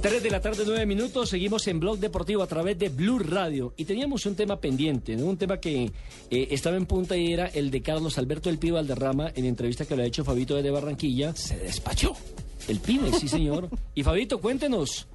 3 de la tarde, 9 minutos, seguimos en Blog Deportivo a través de Blue Radio y teníamos un tema pendiente, ¿no? un tema que eh, estaba en punta y era el de Carlos Alberto del Pibe Valderrama en entrevista que le ha hecho Fabito desde Barranquilla. Se despachó. El Pibe, sí señor. y Fabito, cuéntenos,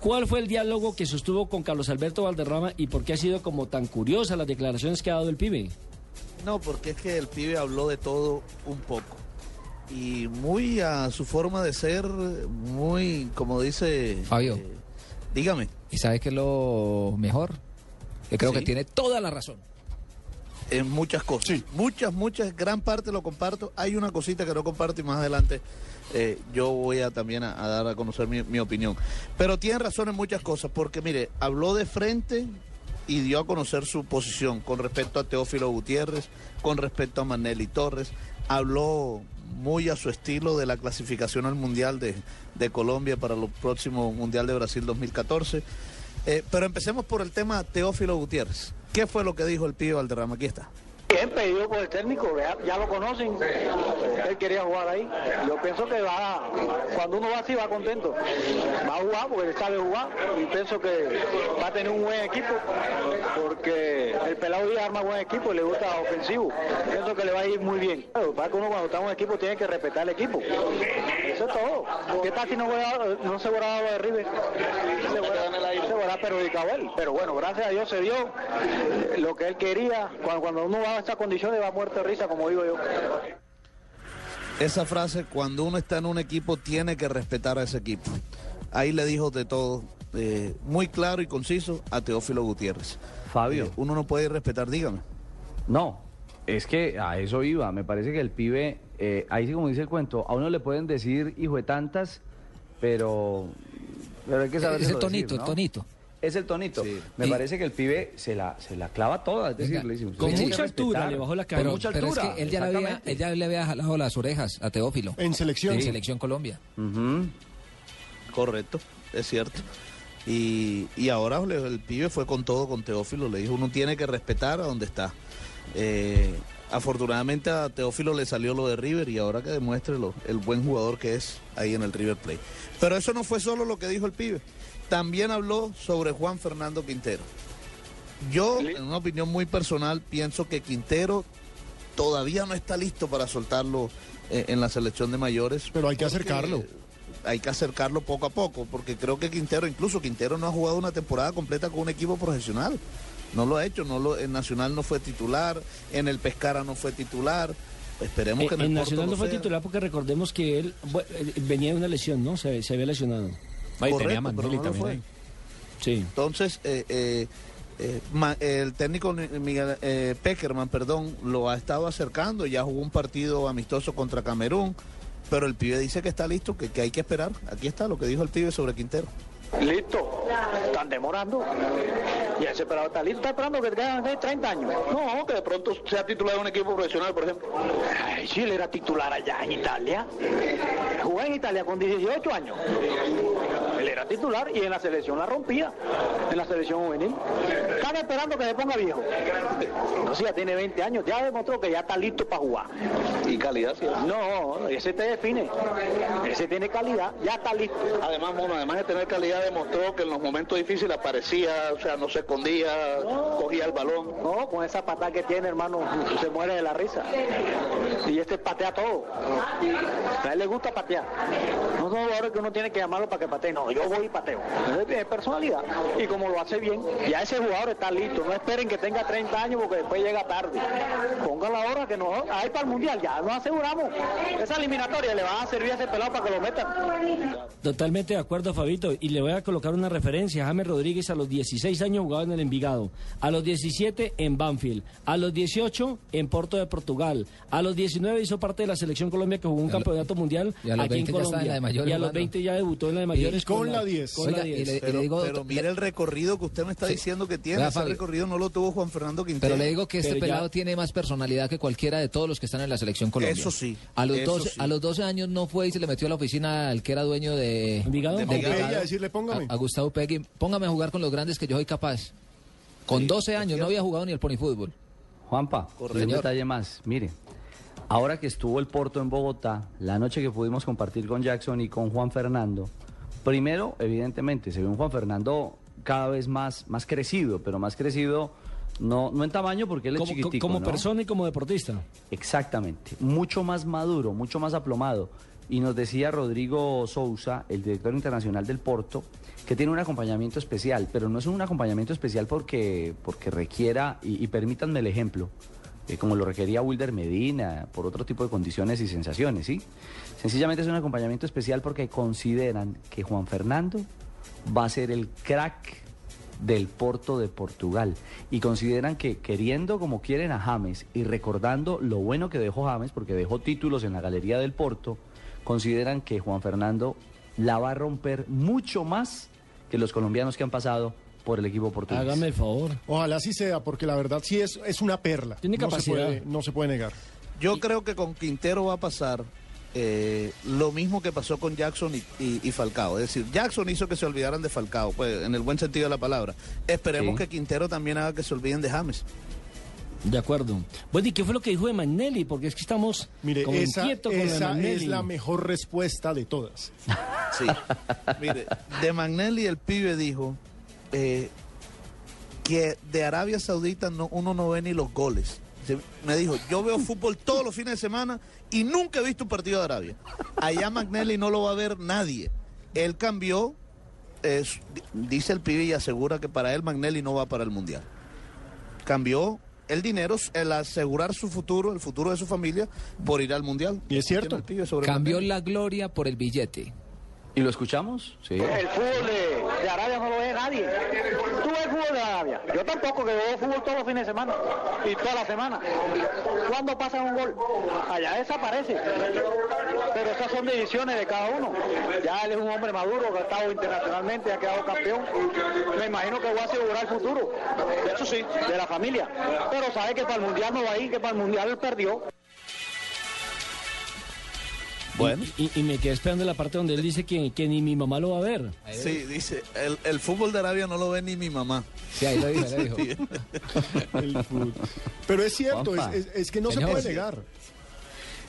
¿cuál fue el diálogo que sostuvo con Carlos Alberto Valderrama y por qué ha sido como tan curiosa las declaraciones que ha dado el Pibe? No, porque es que el pibe habló de todo un poco. Y muy a su forma de ser, muy, como dice... Fabio. eh, dígame. ¿Y sabes qué es lo mejor? Que creo Sí. que tiene toda la razón. en muchas cosas. Muchas, muchas, gran parte lo comparto. Hay una cosita que no comparto y más adelante eh, yo voy a también a, a dar a conocer mi, mi opinión. Pero tiene razón en muchas cosas, porque mire, habló de frente y dio a conocer su posición con respecto a Teófilo Gutiérrez, con respecto a Manelli Torres. Habló muy a su estilo de la clasificación al Mundial de, de Colombia para el próximo Mundial de Brasil 2014. Eh, pero empecemos por el tema Teófilo Gutiérrez. ¿Qué fue lo que dijo el pibe Valderrama? Aquí está. Bien pedido por el técnico, ya, ya lo conocen, él quería jugar ahí. Yo pienso que va, cuando uno va así va contento, va a jugar porque él sabe jugar y pienso que va a tener un buen equipo porque el pelado Díaz arma buen equipo y le gusta ofensivo. Pienso que le va a ir muy bien. Pero para que uno cuando está en un equipo tiene que respetar el equipo. Eso es todo. ¿Qué tal si no, juega- no se lo de River? Se hubiera perjudicado él. Pero bueno, gracias a Dios se dio lo que él quería. Cuando, cuando uno va a estas condiciones va muerto de risa, como digo yo. Esa frase, cuando uno está en un equipo, tiene que respetar a ese equipo. Ahí le dijo de todo, eh, muy claro y conciso, a Teófilo Gutiérrez. Fabio. Eh, uno no puede respetar, dígame. No, es que a eso iba. Me parece que el pibe, eh, ahí sí como dice el cuento, a uno le pueden decir hijo de tantas, pero, pero hay que saber. Es el tonito, el tonito. Es el tonito. Sí. Me Y- parece que el pibe se la, se la clava toda. Es decir, Venga, le dice, Con "Usted tiene mucha que altura respetar". le bajó la Con cabeza. Pero, mucha pero es altura. que él ya, le había, él ya le había jalado las orejas a Teófilo. En selección. En Sí. Selección Colombia. Correcto, es cierto. Y, y ahora le- el pibe fue con todo con Teófilo, le dijo, uno tiene que respetar a donde está. Eh, afortunadamente a Teófilo le salió lo de River y ahora que demuestre lo- el buen jugador que es ahí en el River Plate. Pero eso no fue solo lo que dijo el pibe, también habló sobre Juan Fernando Quintero. Yo, en una opinión muy personal, pienso que Quintero todavía no está listo para soltarlo eh, en la selección de mayores. Pero hay que acercarlo. Hay que acercarlo poco a poco, porque creo que Quintero, incluso Quintero no ha jugado una temporada completa con un equipo profesional. No lo ha hecho, no lo, en Nacional no fue titular, en el Pescara no fue titular. Esperemos Eh, que en, Nacional Porto no fue sea. titular porque recordemos que él eh, venía de una lesión, ¿no? Se, se había lesionado. Correcto, pero no lo fue. Sí. Entonces, eh, eh, eh, ma- el técnico ni- Miguel eh, Peckerman, perdón, lo ha estado acercando, ya jugó un partido amistoso contra Camerún, pero el pibe dice que está listo, que, que hay que esperar. Aquí está lo que dijo el pibe sobre Quintero. Listo, están demorando. Y ese pelado está listo, está esperando que tengan 30 años. No, que de pronto sea titular de un equipo profesional, por ejemplo. Ay, él era titular allá en Italia. Jugó en Italia con 18 años. Dale. Era titular y en la selección la rompía, en la selección juvenil. Están esperando que se ponga viejo. No sé, ya tiene 20 años, ya demostró que ya está listo para jugar. Y calidad, sí. No, ese te define. Ese tiene calidad, ya está listo. Además, Mono, además de tener calidad, demostró que en los momentos difíciles aparecía, o sea, no se escondía, cogía el balón. No, con esa patada que tiene, hermano, se muere de la risa. Y este patea todo. A él le gusta patear. No son jugadores que uno tiene que llamarlo para que patee. No, yo voy y pateo. Tiene personalidad. Y como lo hace bien, ya ese jugador está listo. No esperen que tenga 30 años porque después llega tarde. Pongan la hora que no. Ahí para el mundial, ya nos aseguramos. Esa eliminatoria le va a servir a ese pelado para que lo metan. Totalmente de acuerdo, Fabito. Y le voy a colocar una referencia. James Rodríguez a los 16 años jugaba en el Envigado. A los 17 en Banfield. A los 18 en Porto de Portugal. A los 19 hizo parte de la selección Colombia que jugó un campeonato mundial Y a los aquí 20 en Colombia. y a los jugando. 20 ya debutó en la de mayores con la 10. Con la Oiga, y 10. le- Pero, digo- pero mire le- el recorrido que usted me está diciendo que tiene. Ese Fabio. recorrido no lo tuvo Juan Fernando Quintero. Pero le digo que este Pero ya- pelado tiene más personalidad que cualquiera de todos los que están en la selección Colombia. Eso sí, A los, eso 12, sí. a los 12 años no fue y se le metió a la oficina al que era dueño de... Envigado. De. Upegui a decirle, póngame. A, a Gustavo Pegui. Póngame a jugar con los grandes que yo soy capaz. Con Sí, 12 es años no había jugado ni el ponifútbol. Juanpa, Correcto. un detalle más. Mire, ahora que estuvo el Porto en Bogotá, la noche que pudimos compartir con Jackson y con Juan Fernando, primero, evidentemente, se ve un Juan Fernando cada vez más, más crecido, pero más crecido no, no en tamaño porque él es chiquitico. como ¿no? persona y como deportista. Exactamente, mucho más maduro, mucho más aplomado. Y nos decía Rodrigo Sousa, el director internacional del Porto, que tiene un acompañamiento especial, pero no es un acompañamiento especial porque, porque requiera, y, y permítanme el ejemplo, eh, como lo requería Wilder Medina, por otro tipo de condiciones y sensaciones, ¿sí? Sencillamente es un acompañamiento especial porque consideran que Juan Fernando va a ser el crack del Porto de Portugal y consideran que queriendo como quieren a James y recordando lo bueno que dejó James porque dejó títulos en la galería del Porto, consideran que Juan Fernando la va a romper mucho más que los colombianos que han pasado por el equipo portugués. Hágame el favor. Ojalá sí sea, porque la verdad sí es, es una perla. Tiene no se, puede, no se puede negar. Yo creo que con Quintero va a pasar eh, lo mismo que pasó con Jackson y, y- y Falcao. Es decir, Jackson hizo que se olvidaran de Falcao, pues en el buen sentido de la palabra. Esperemos Sí. que Quintero también haga que se olviden de James. De acuerdo. Bueno, ¿y qué fue lo que dijo de Magnelli? Porque es que estamos Mire, como esa, inquietos con de esa es la mejor respuesta de todas. Sí. Mire, de Magnelli el pibe dijo eh, que de Arabia Saudita no, uno no ve ni los goles. Se- Me dijo, yo veo fútbol todos los fines de semana y nunca he visto un partido de Arabia. Allá Magnelli no lo va a ver nadie. Él cambió, eh, dice el pibe y asegura que para él Magnelli no va para el Mundial. Cambió el dinero, el asegurar su futuro, el futuro de su familia, por ir al Mundial. Y es cierto. Tiene el pibe sobre Cambió la gloria por el billete. ¿Y lo escuchamos? Sí. El fútbol de, de Arabia no lo ve nadie. ¿Tú ves fútbol de Arabia? Yo tampoco, que veo fútbol todos los fines de semana y toda la semana. ¿Cuándo pasa un gol? Allá desaparece. Pero esas son decisiones de cada uno. Ya él es un hombre maduro, que ha estado internacionalmente, ha quedado campeón. Me imagino que va a asegurar el futuro. Eso sí, de la familia. Pero sabe que para el mundial no va a ir, que para el mundial perdió. Bueno. Y, y- y me quedé esperando la parte donde él dice que, que ni mi mamá lo va a ver. Sí, dice, el, el fútbol de Arabia no lo ve ni mi mamá. Sí, ahí lo dijo, ahí lo dijo. El fútbol. Pero es cierto, es, Juanpa. es- es que no Señor. se puede negar.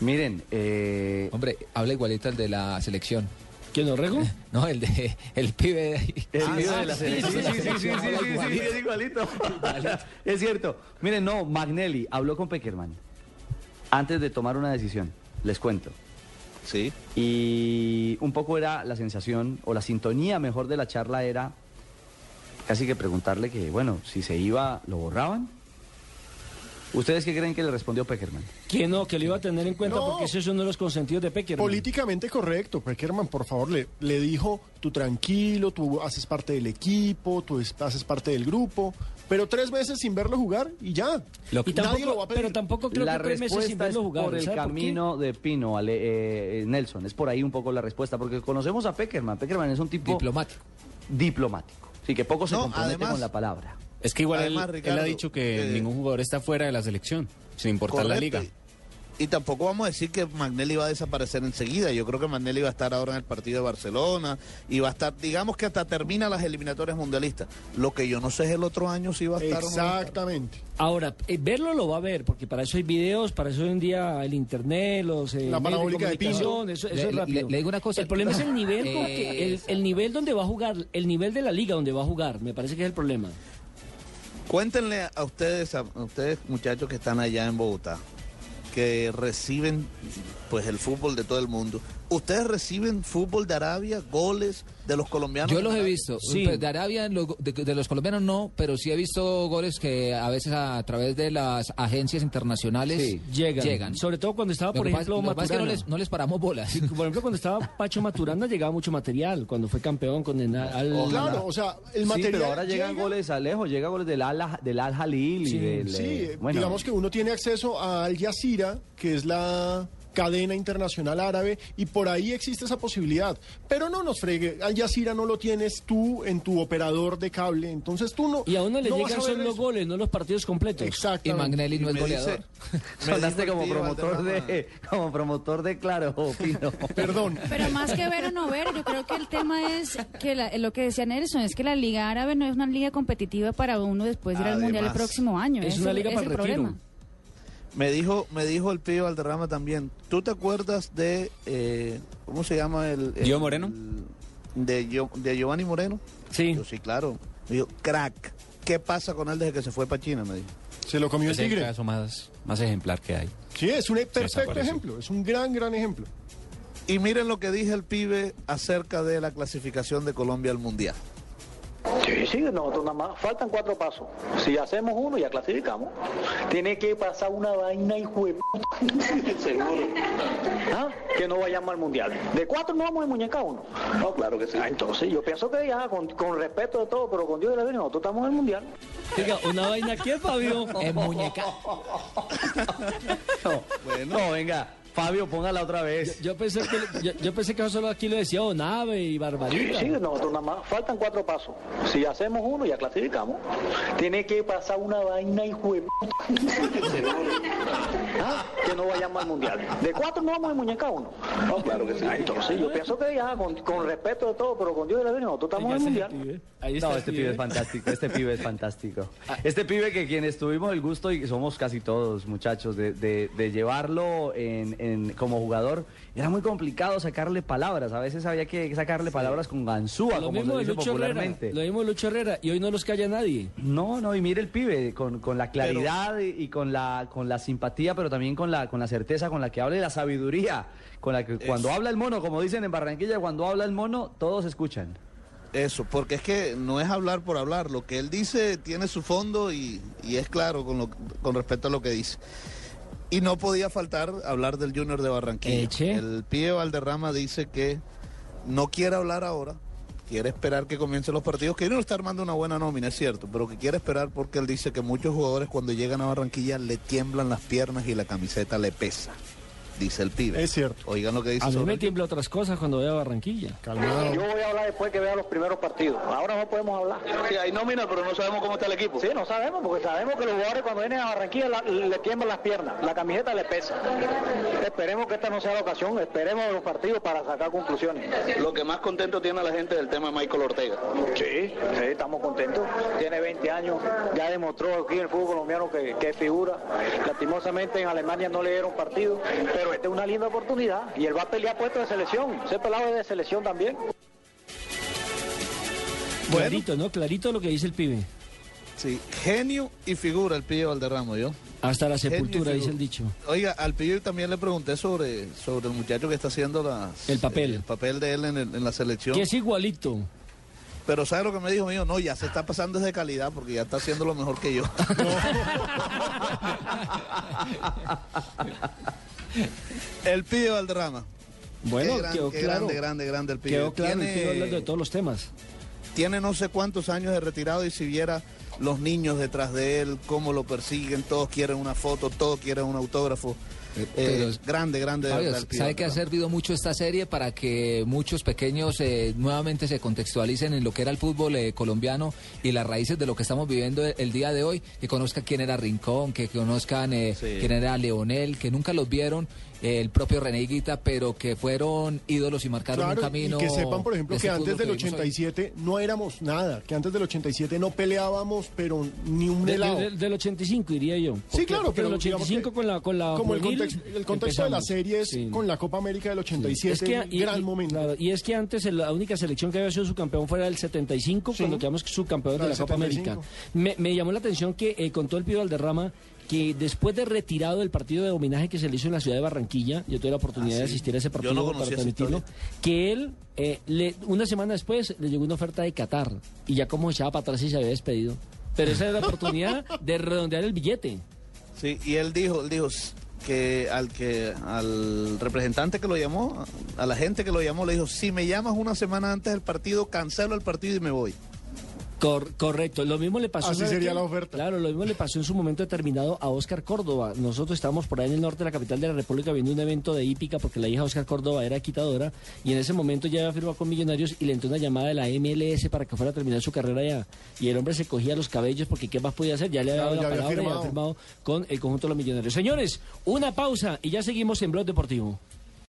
Miren, eh, Hombre, habla igualito el de la selección. ¿Quién lo rego? No, el de el pibe de ahí. El Ah, de la selección. sí, Sí, sí, sí, sí, selección, sí, habla sí, sí, igualito. es igualito. Es cierto. Miren, no, Magnelli habló con Peckerman antes de tomar una decisión. Les cuento. Sí. Y un poco era la sensación, o la sintonía mejor de la charla era casi que preguntarle que, bueno, si se iba, ¿lo borraban? ¿Ustedes qué creen que le respondió Peckerman? Que no, que lo iba a tener en cuenta No. porque ese es uno de los consentidos de Peckerman. Políticamente correcto. Peckerman, por favor, le, le dijo, tú tranquilo, tú haces parte del equipo, tú es- haces parte del grupo, pero tres meses sin verlo jugar y ya. y Nadie lo va a pedir. pero tampoco creo la que tres meses sin respuesta es verlo jugar. por el camino de Pino, Ale- eh, eh, Nelson. Es por ahí un poco la respuesta, porque conocemos a Peckerman. Peckerman es un tipo Diplomático. diplomático. Sí, que poco se No, compromete además- con la palabra. Es que igual Además, él, ha dicho que eh, ningún jugador está fuera de la selección, sin importar la liga. Y, tampoco vamos a decir que Magnelli va a desaparecer enseguida. Yo creo que Magnelli va a estar ahora en el partido de Barcelona y va a estar, digamos que hasta termina las eliminatorias mundialistas. Lo que yo no sé es el otro año si va a estar o no. va a estar. Exactamente. Ahora, eh, verlo lo va a ver, porque para eso hay videos, para eso hoy en día el internet, los eh, La parabólica de comunicación, Pinto. Eso, eso Le- es rápido. le- le digo una cosa. El problema es el nivel, el, Esa. el nivel donde va a jugar, el nivel de la liga donde va a jugar, me parece que es el problema. Cuéntenle a ustedes, a ustedes muchachos que están allá en Bogotá, que reciben pues el fútbol de todo el mundo. ¿Ustedes reciben fútbol de Arabia, goles de los colombianos? Yo los he visto. Sí. Pues De Arabia, los go- de, de los colombianos no, pero sí he visto goles que a veces a través de las agencias internacionales Sí, Llegan. llegan. Sobre todo cuando estaba, por ejemplo, lo que pasa es que no Maturana. les, no les paramos bolas. Por ejemplo, cuando estaba Pacho Maturana llegaba mucho material, cuando fue campeón con el, al, Claro, o sea, el Sí, material. pero ahora llegan llega- goles a lejos, llega goles del Al, del Al Jalil Sí, y del... Sí, eh, bueno, digamos que uno tiene acceso a Al Jazeera, que es la cadena internacional árabe y por ahí existe esa posibilidad. Pero no nos fregue, Al Jazeera no lo tienes tú en tu operador de cable, entonces tú no. Y a uno le no llegan son los goles, no los partidos completos. Exacto. Y Magnelli no es me goleador. dice- me como promotor de como promotor de Claro, Pino. Perdón. Pero más que ver o no ver, yo creo que el tema es que la- lo que decía Nelson, es que la Liga Árabe no es una liga competitiva para uno después de ir al Mundial el próximo año. es una liga para el el retiro. problema. Me dijo, me dijo el pibe Valderrama también. ¿Tú te acuerdas de eh, cómo se llama el, el- ¿Gio Moreno? el- de, de Giovanni Moreno? Sí. Yo sí, claro. Me dijo, crack. ¿Qué pasa con él desde que se fue para China? Me dijo. Se lo comió el Es el tigre. caso más, más ejemplar que hay. Sí, es un perfecto ejemplo, es un gran, gran ejemplo. Y miren lo que dije el pibe acerca de la clasificación de Colombia al mundial. Sí, sí, nosotros nada más faltan cuatro pasos. Si hacemos uno, ya clasificamos. Tiene que pasar una vaina, de puta. Seguro. ¿Ah? Que no vayamos al mundial. De cuatro no vamos a muñeca uno. No, claro que sí. entonces, yo pienso que ya, con, con respeto de todo, pero con Dios y la Virgen, nosotros estamos en el mundial. Diga, una vaina que Fabio. En muñeca. No, no, venga, Fabio, póngala otra vez. Yo pensé que yo, yo pensé que solo aquí lo decía Onave y Sí, Barbarita. sí, nosotros nada más faltan cuatro pasos. Si hacemos uno, ya clasificamos. Tiene que pasar una vaina, puta. Seguro. ¿Ah? Que no vayamos al mundial. De cuatro no vamos a muñeca uno. No, claro que sí. entonces, yo pienso que ya, con, con respeto de todo, pero con Dios y la Virgen, nosotros estamos en el mundial. Ahí está No, este pibe. pibe es fantástico, este pibe es fantástico. Este pibe que quienes tuvimos el gusto, y somos casi todos muchachos, de, de- de llevarlo en, en- como jugador, era muy complicado sacarle palabras. A veces había que sacarle palabras con ganzúa, Lo como mismo se dice Lucho Herrera. popularmente. Lo mismo de Lucho Herrera. Y hoy no los calla nadie. No, no, y mire el pibe, con, con la claridad y, y con la con la simpatía, pero también con la con la certeza con la que habla y la sabiduría, con la que cuando habla el mono, como dicen en Barranquilla, cuando habla el mono, todos escuchan. Eso, porque es que no es hablar por hablar. Lo que él dice tiene su fondo y, y es claro con, lo, con respecto a lo que dice. Y no podía faltar hablar del Junior de Barranquilla. Eche. El pibe Valderrama dice que no quiere hablar ahora, quiere esperar que comiencen los partidos, que no está armando una buena nómina, es cierto, pero que quiere esperar porque él dice que muchos jugadores cuando llegan a Barranquilla le tiemblan las piernas y la camiseta le pesa. Dice el pibe. Es cierto. Oigan lo que dice A mí me tiembla otras cosas cuando veo a Barranquilla. Calmado. Yo voy a hablar después que vea los primeros partidos. Ahora no podemos hablar. Sí, hay nómina, pero no sabemos cómo está el equipo. Sí, no sabemos, porque sabemos que los jugadores cuando vienen a Barranquilla la- le tiemblan las piernas, la camiseta le pesa. Esperemos que esta no sea la ocasión, esperemos los partidos para sacar conclusiones. Lo que más contento tiene a la gente del tema de Michael Ortega. Sí, sí, estamos contentos. Tiene 20 años, ya demostró aquí en el fútbol colombiano que, que figura. Lastimosamente en Alemania no le dieron partido, pero esta es una linda oportunidad y él va a pelear puesto de selección. Ese pelado es de selección también. Clarito, ¿no? Clarito lo que dice el pibe. Sí, genio y figura el pibe Valderramo, ¿yo? Hasta la sepultura, dice el dicho. Oiga, al pibe también le pregunté sobre, sobre el muchacho que está haciendo las- El papel. el papel de él en, el- en la selección. Que es igualito. Pero ¿sabe lo que me dijo mío? No, ya se está pasando desde calidad porque ya está haciendo lo mejor que yo. el pibe Valderrama. Bueno, gran- quedó claro. grande, grande, grande el pibe. Quedó claro Tiene- quiero hablar de todos los temas. tiene no sé cuántos años de retirado y si viera los niños detrás de él, cómo lo persiguen, todos quieren una foto, todos quieren un autógrafo. Eh, pero- grande, grande. de Fabio, ¿sabe que ha servido mucho esta serie para que muchos pequeños eh, nuevamente se contextualicen en lo que era el fútbol eh, colombiano y las raíces de lo que estamos viviendo el, el día de hoy? Que conozcan quién era Rincón, que conozcan eh, Sí. quién era Leonel, que nunca los vieron, eh, el propio René Higuita, pero que fueron ídolos y marcaron un Claro, camino. y que sepan, por ejemplo, de que antes del que vivimos hoy. 87 no éramos nada, que antes del 87 no peleábamos, pero ni un De- helado. de- del 85 diría yo. Sí, claro, pero del digamos 85 que con la con la como el contexto, el contexto de la empezamos. serie es Sí. con la Copa América del 87, Es que, un y, gran y- momento. claro, y es que antes el- la única selección que había sido subcampeón fuera del 75, Sí. cuando quedamos subcampeones La de la Copa 75. América. Me, me llamó la atención que eh, contó el Pío Valderrama que después de retirado del partido de homenaje que se le hizo en la ciudad de Barranquilla, yo tuve la oportunidad Ah, de sí. asistir a ese partido no para transmitirlo, que él, eh, le- una semana después, le llegó una oferta de Qatar y ya como echaba para atrás y se había despedido. Pero esa era la oportunidad de redondear el billete. Sí, y él dijo, él dijo que al que al representante que lo llamó, a la gente que lo llamó, le dijo, si me llamas una semana antes del partido, cancelo el partido y me voy. Cor- correcto, lo mismo le pasó. Así ¿sabe sería qué? la oferta. Claro, lo mismo le pasó en su momento determinado a Oscar Córdoba. Nosotros estábamos por ahí en el norte de la capital de la República viendo un evento de hípica porque la hija de Oscar Córdoba era quitadora y en ese momento ya había firmado con Millonarios y le entró una llamada de la MLS para que fuera a terminar su carrera allá. Y el hombre se cogía los cabellos porque ¿qué más podía hacer? Ya le había Claro, dado la ya había palabra y había firmado con el conjunto de los Millonarios. Señores, una pausa y ya seguimos en Blog Deportivo.